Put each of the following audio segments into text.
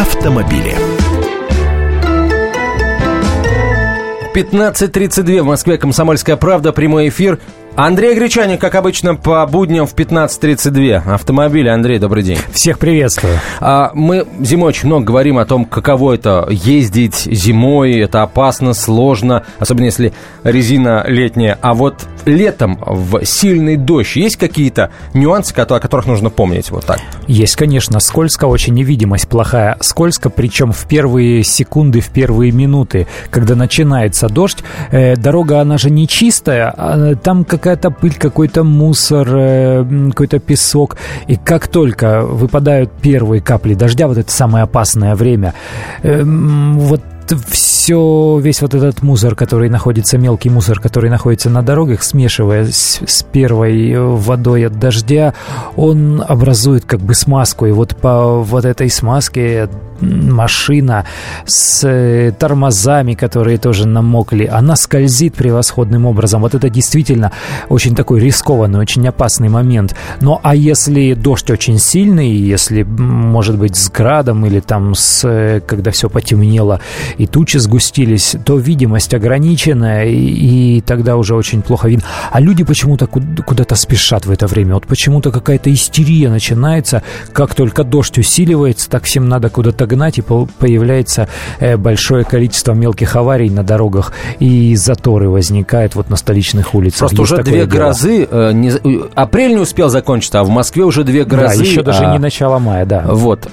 автомобили. 15.32 в Москве «Комсомольская правда», прямой эфир. Андрей Гречаник, как обычно, по будням в 15.32. Автомобили. Андрей, добрый день. Всех приветствую. А, мы зимой очень много говорим о том, каково это ездить зимой. Это опасно, сложно, особенно если резина летняя. А вот летом в сильный дождь есть какие-то нюансы, о которых нужно помнить вот так? Есть, конечно. Скользко, очень невидимость плохая. Скользко, причем в первые секунды, в первые минуты, когда начинается дождь. Э, дорога, она же не чистая. А там как какая-то пыль, какой-то мусор, э, какой-то песок. И как только выпадают первые капли дождя, вот это самое опасное время, эм, вот все, весь вот этот мусор, который находится, мелкий мусор, который находится на дорогах, смешиваясь с первой водой от дождя, он образует как бы смазку. И вот по вот этой смазке машина с э, тормозами, которые тоже намокли, она скользит превосходным образом. Вот это действительно очень такой рискованный, очень опасный момент. Ну, а если дождь очень сильный, если, может быть, с градом или там с, э, когда все потемнело и тучи сгустились, то видимость ограниченная, и, и тогда уже очень плохо видно. А люди почему-то куда-то спешат в это время. Вот почему-то какая-то истерия начинается. Как только дождь усиливается, так всем надо куда-то гнать, и появляется э, большое количество мелких аварий на дорогах, и заторы возникают вот на столичных улицах. Просто Есть уже две дело. грозы. Э, не, апрель не успел закончиться, а в Москве уже две грозы. Да, еще даже а, не начало мая, да. Вот.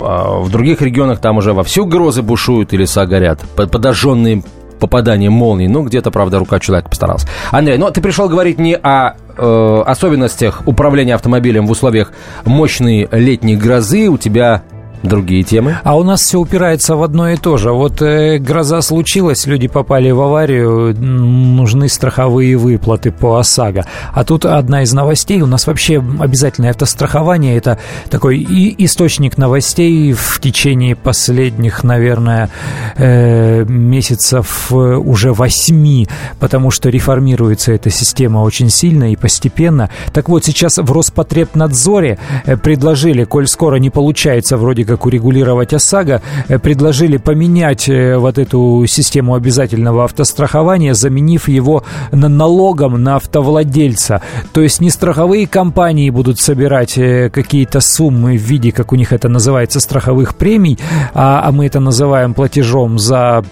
А в других регионах там уже вовсю грозы бушуют или леса горят, подожженные попаданием молний. Ну, где-то, правда, рука человека постаралась. Андрей, ну, ты пришел говорить не о э, особенностях управления автомобилем в условиях мощной летней грозы. У тебя Другие темы? А у нас все упирается в одно и то же. Вот э, гроза случилась, люди попали в аварию, нужны страховые выплаты по ОСАГО. А тут одна из новостей. У нас вообще обязательное автострахование. Это такой и источник новостей в течение последних, наверное, э, месяцев э, уже восьми, потому что реформируется эта система очень сильно и постепенно. Так вот, сейчас в Роспотребнадзоре э, предложили, коль скоро не получается вроде как как урегулировать ОСАГО, э, предложили поменять э, вот эту систему обязательного автострахования, заменив его на налогом на автовладельца. То есть не страховые компании будут собирать э, какие-то суммы в виде, как у них это называется, страховых премий, а, а мы это называем платежом за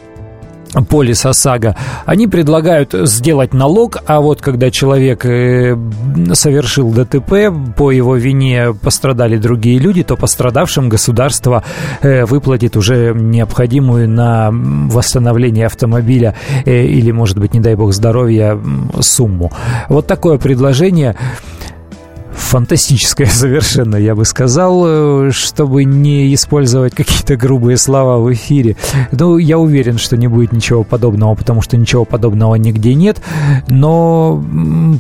полис ОСАГО, они предлагают сделать налог, а вот когда человек э, совершил ДТП, по его вине пострадали другие люди, то пострадавшим государство э, выплатит уже необходимую на восстановление автомобиля э, или, может быть, не дай бог здоровья, сумму. Вот такое предложение фантастическое совершенно, я бы сказал, э, чтобы не использовать какие-то грубые слова в эфире. Ну, я уверен, что не будет ничего подобного, потому что ничего подобного нигде нет, но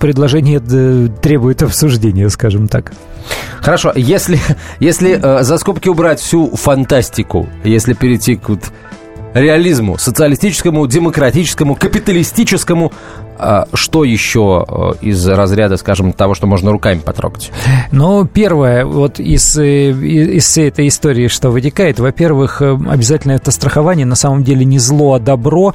предложение э, требует обсуждения, скажем так. Хорошо, если, если э, за скобки убрать всю фантастику, если перейти к вот реализму, социалистическому, демократическому, капиталистическому, что еще э, из разряда, скажем, того, что можно руками потрогать? Ну, первое, вот из, э, из всей этой истории, что вытекает, во-первых, э, обязательно это страхование на самом деле не зло, а добро,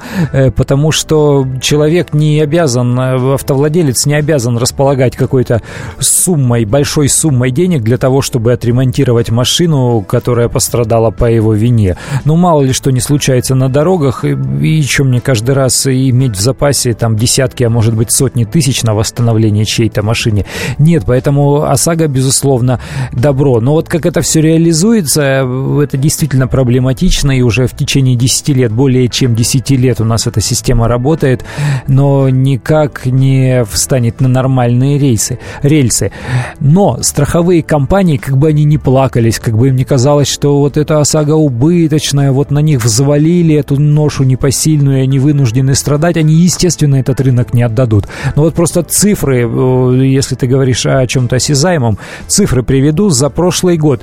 потому что человек не обязан, автовладелец не обязан располагать какой-то суммой, большой суммой денег для того, чтобы отремонтировать машину, которая пострадала по его вине. Ну, мало ли что не случается на дорогах, и, и что мне каждый раз иметь в запасе там десятки десятки, а может быть сотни тысяч на восстановление чьей-то машине. Нет, поэтому ОСАГО, безусловно, добро. Но вот как это все реализуется, это действительно проблематично, и уже в течение 10 лет, более чем 10 лет у нас эта система работает, но никак не встанет на нормальные рейсы, рельсы. Но страховые компании, как бы они ни плакались, как бы им не казалось, что вот эта ОСАГО убыточная, вот на них взвалили эту ношу непосильную, и они вынуждены страдать, они, естественно, этот рынок рынок не отдадут. Но вот просто цифры, э, если ты говоришь о чем-то осязаемом, цифры приведу. За прошлый год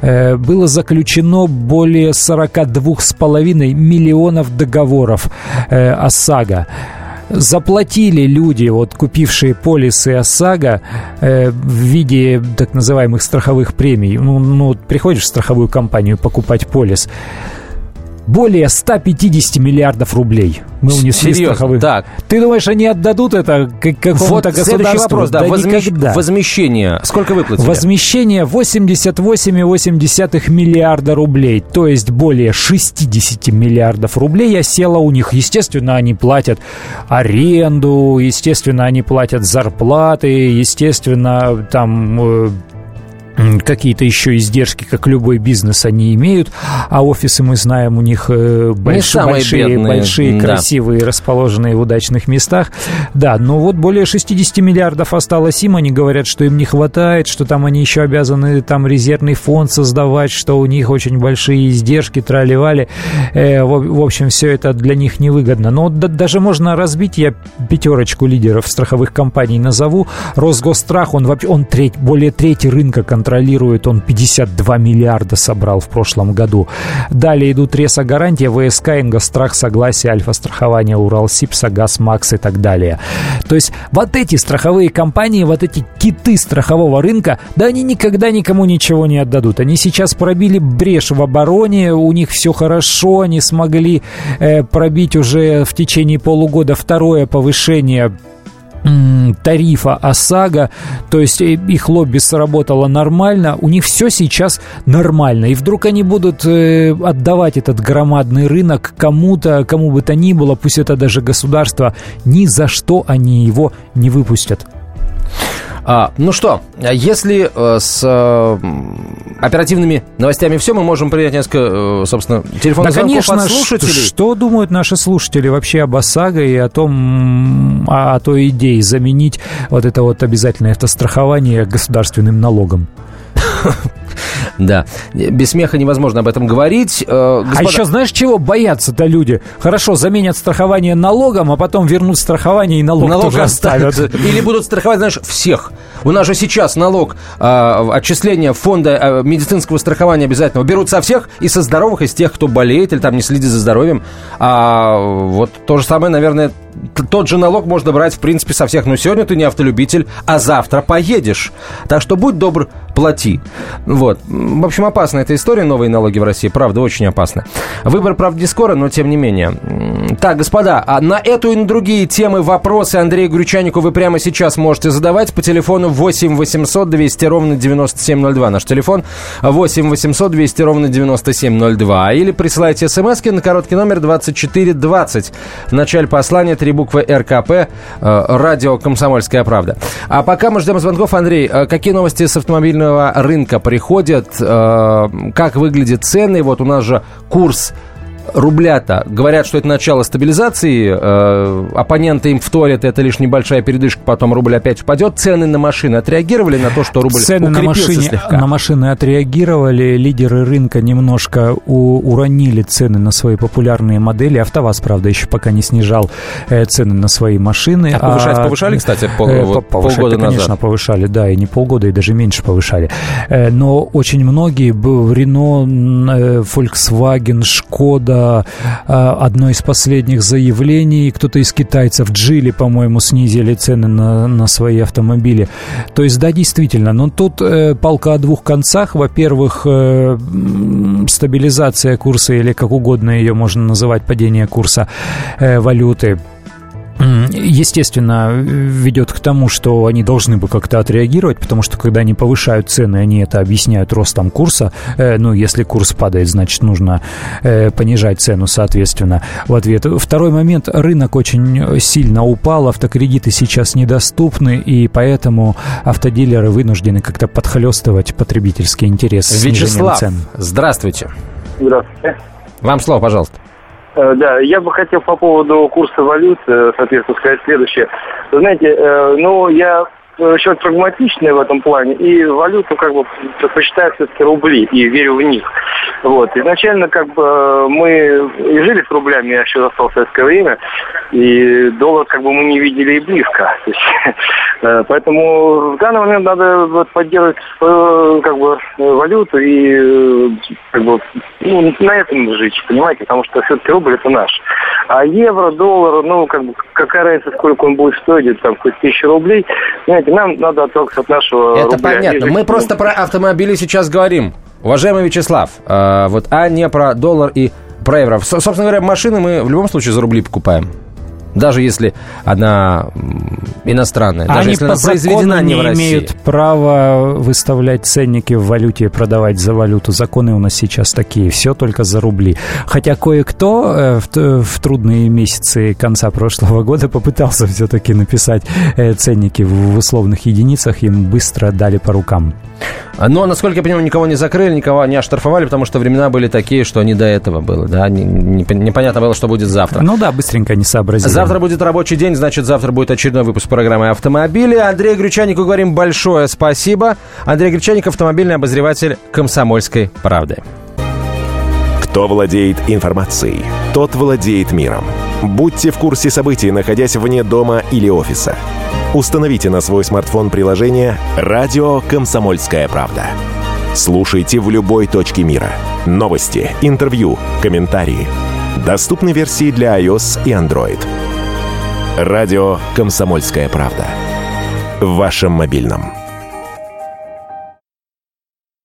э, было заключено более 42,5 миллионов договоров э, ОСАГО. заплатили люди, вот купившие полисы ОСАГО э, в виде так называемых страховых премий. Ну, ну, приходишь в страховую компанию покупать полис, более 150 миллиардов рублей мы унесли Серьезно? страховых. Так. Ты думаешь, они отдадут это какому-то Вот государству? следующий вопрос, да, возмещ- никогда. возмещение. Сколько выплатили? Возмещение 88,8 миллиарда рублей, то есть более 60 миллиардов рублей осело у них. Естественно, они платят аренду, естественно, они платят зарплаты, естественно, там э, какие-то еще издержки, как любой бизнес, они имеют, а офисы мы знаем у них э, больш- большие, бедные, большие, да. красивые, расположенные в удачных местах. Да, но вот более 60 миллиардов осталось им, они говорят, что им не хватает, что там они еще обязаны там резервный фонд создавать, что у них очень большие издержки, трали-вали. Э, в, в общем, все это для них невыгодно. Но да- даже можно разбить, я пятерочку лидеров страховых компаний назову. Росгосстрах, он вообще, он треть, более трети рынка контролирует, он 52 миллиарда собрал в прошлом году. Далее идут Реса Гарантия, ВСК, Ингострах, Согласие, Альфа-страхование, Уралсиб, Сагаз, Макс и так далее. То есть вот эти страховые компании, вот эти киты страхового рынка, да они никогда никому ничего не отдадут. Они сейчас пробили брешь в обороне, у них все хорошо, они смогли э, пробить уже в течение полугода второе повышение тарифа ОСАГО, то есть э, их лобби сработало нормально, у них все сейчас нормально, и вдруг они будут э, отдавать этот громадный рынок кому-то, кому бы то ни было, пусть это даже государство, ни за что они его не выпустят. А, ну что, если э, с э, оперативными новостями все, мы можем принять несколько, э, собственно, телефонных Да, звонков конечно, от слушателей. Что, что думают наши слушатели вообще об ОСАГО и о том, о, о той идее заменить вот это вот обязательное автострахование государственным налогом? Да, без смеха невозможно об этом говорить. Э, А господа- еще знаешь, чего боятся-то люди? Хорошо, заменят страхование налогом, а потом вернут страхование и налог, Налог тоже оставят. Или будут страховать, знаешь, всех. У нас же сейчас налог а, отчисления фонда а, медицинского страхования обязательного берут со всех и со здоровых, и с тех, кто болеет или там не следит за здоровьем. А вот то же самое, наверное, тот же налог можно брать, в принципе, со всех. Но сегодня ты не автолюбитель, а завтра поедешь. Так что будь добр, плати. Вот. В общем, опасная эта история, новые налоги в России. Правда, очень опасно. Выбор, правда, не скоро, но тем не менее. Так, господа, а на эту и на другие темы вопросы Андрею Гречанику вы прямо сейчас можете задавать по телефону 8 800 200 ровно 9702. Наш телефон 8 800 200 ровно 9702. Или присылайте смс на короткий номер 2420. В начале послания три буквы РКП, э, радио «Комсомольская правда». А пока мы ждем звонков, Андрей, э, какие новости с автомобильного рынка приходят? Э, Как выглядят цены? Вот у нас же курс рубля-то говорят, что это начало стабилизации, э, оппоненты им вторят, это лишь небольшая передышка, потом рубль опять упадет. Цены на машины отреагировали на то, что рубль Цены на, машине, слегка? на машины отреагировали, лидеры рынка немножко у- уронили цены на свои популярные модели. АвтоВАЗ, правда, еще пока не снижал э, цены на свои машины. А повышать повышали, кстати, пол- э, вот по- повышать-то, полгода назад? конечно, повышали, да, и не полгода, и даже меньше повышали. Э, Но очень многие, Рено, э, Volkswagen, Шкода, одно из последних заявлений, кто-то из китайцев, Джили, по-моему, снизили цены на, на свои автомобили. То есть, да, действительно, но тут э, палка о двух концах. Во-первых, э, стабилизация курса, или как угодно ее можно называть, падение курса э, валюты, Естественно, ведет к тому, что они должны бы как-то отреагировать, потому что когда они повышают цены, они это объясняют ростом курса. Э, Ну, если курс падает, значит, нужно э, понижать цену, соответственно, в ответ. Второй момент. Рынок очень сильно упал, автокредиты сейчас недоступны, и поэтому автодилеры вынуждены как-то подхлестывать потребительский интерес снижением Вячеслав, цен. здравствуйте. Здравствуйте. Вам слово, пожалуйста. Э, Да, я бы хотел по поводу курса валют, э, соответственно, сказать следующее. Знаете, э, ну, я человек прагматичный в этом плане, и валюту как бы предпочитаю все-таки рубли, и верю в них. Вот. Изначально как бы мы и жили с рублями, я еще застал советское время, и доллар как бы мы не видели и близко. Э, поэтому в данный момент надо вот, поддерживать свою как бы валюту и э, как бы ну, на этом жить, понимаете, потому что все-таки рубль это наш. А евро, доллар, ну как бы какая разница, сколько он будет стоить, там хоть тысячу рублей, знаете, нам надо отталкиваться от нашего Это рубля. понятно. Мы просто про автомобили сейчас говорим. Уважаемый Вячеслав, э, вот, а не про доллар и про евро. Собственно говоря, машины мы в любом случае за рубли покупаем. Даже если она иностранная, даже Они если она произведена закону не не в России. имеют права выставлять ценники в валюте и продавать за валюту. Законы у нас сейчас такие, все только за рубли. Хотя кое-кто э, в, в трудные месяцы конца прошлого года попытался все-таки написать э, ценники в условных единицах, им быстро дали по рукам. Но, насколько я понимаю, никого не закрыли, никого не оштрафовали, потому что времена были такие, что не до этого было, да, Не- не- непонятно было, что будет завтра. Ну да, быстренько не сообразили. Завтра будет рабочий день, значит, завтра будет очередной выпуск программы «Автомобили». Андрею Гречанику говорим большое спасибо. Андрей Гречаник, автомобильный обозреватель «Комсомольской правды». Кто владеет информацией, тот владеет миром. Будьте в курсе событий, находясь вне дома или офиса. Установите на свой смартфон приложение «Радио Комсомольская правда». Слушайте в любой точке мира. Новости, интервью, комментарии. Доступны версии для iOS и Android. Радио «Комсомольская правда». В вашем мобильном.